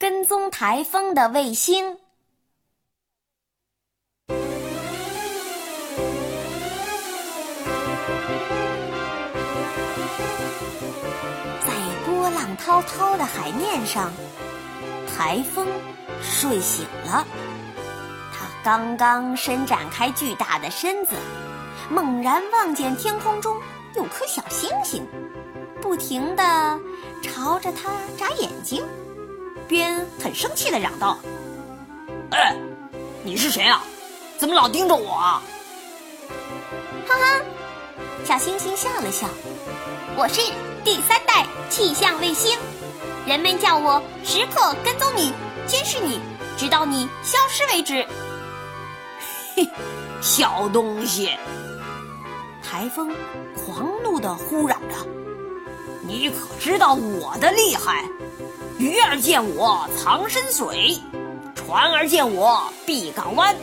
跟踪台风的卫星。在波浪滔滔的海面上，台风睡醒了。它刚刚伸展开巨大的身子，猛然望见天空中有颗小星星，不停地朝着它眨眼睛，边很生气地嚷道：“哎，你是谁啊？怎么老盯着我啊？”哈哈，小星星笑了笑：“我是。”第三代气象卫星，人们叫我时刻跟踪你，监视你，直到你消失为止。嘿，小东西！台风狂怒的呼嚷着：“你可知道我的厉害？鱼儿见我藏深水，船儿见我闭港湾，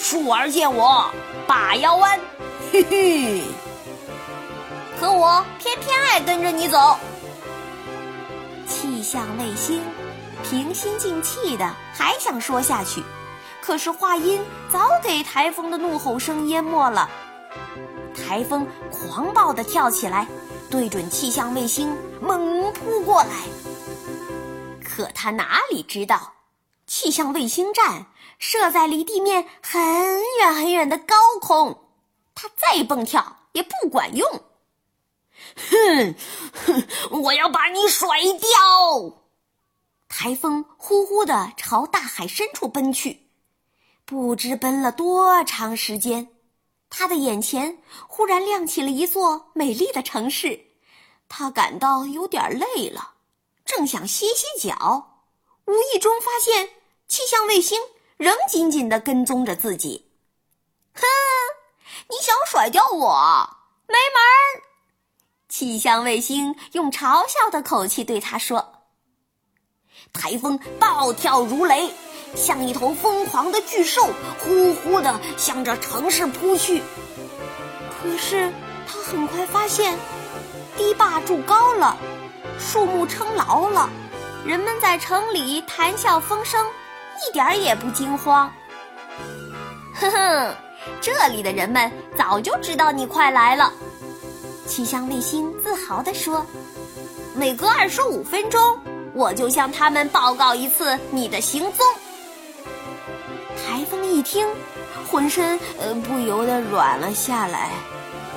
树儿见我把腰弯。”嘿嘿。可我偏偏爱跟着你走。气象卫星平心静气的还想说下去，可是话音早给台风的怒吼声淹没了。台风狂暴的跳起来，对准气象卫星猛扑过来。可他哪里知道，气象卫星站设在离地面很远很远的高空，他再蹦跳也不管用。哼哼，我要把你甩掉！台风呼呼的朝大海深处奔去，不知奔了多长时间，他的眼前忽然亮起了一座美丽的城市。他感到有点累了，正想歇歇脚，无意中发现气象卫星仍紧紧的跟踪着自己。哼，你想甩掉我？没门儿！气象卫星用嘲笑的口气对他说：“台风暴跳如雷，像一头疯狂的巨兽，呼呼的向着城市扑去。可是他很快发现，堤坝筑高了，树木撑牢了，人们在城里谈笑风生，一点儿也不惊慌。呵呵，这里的人们早就知道你快来了。”气象卫星自豪地说：“每隔二十五分钟，我就向他们报告一次你的行踪。”台风一听，浑身呃不由得软了下来，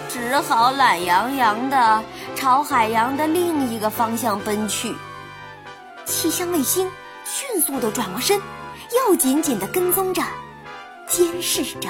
只好懒洋洋的朝海洋的另一个方向奔去。气象卫星迅速地转过身，又紧紧地跟踪着，监视着。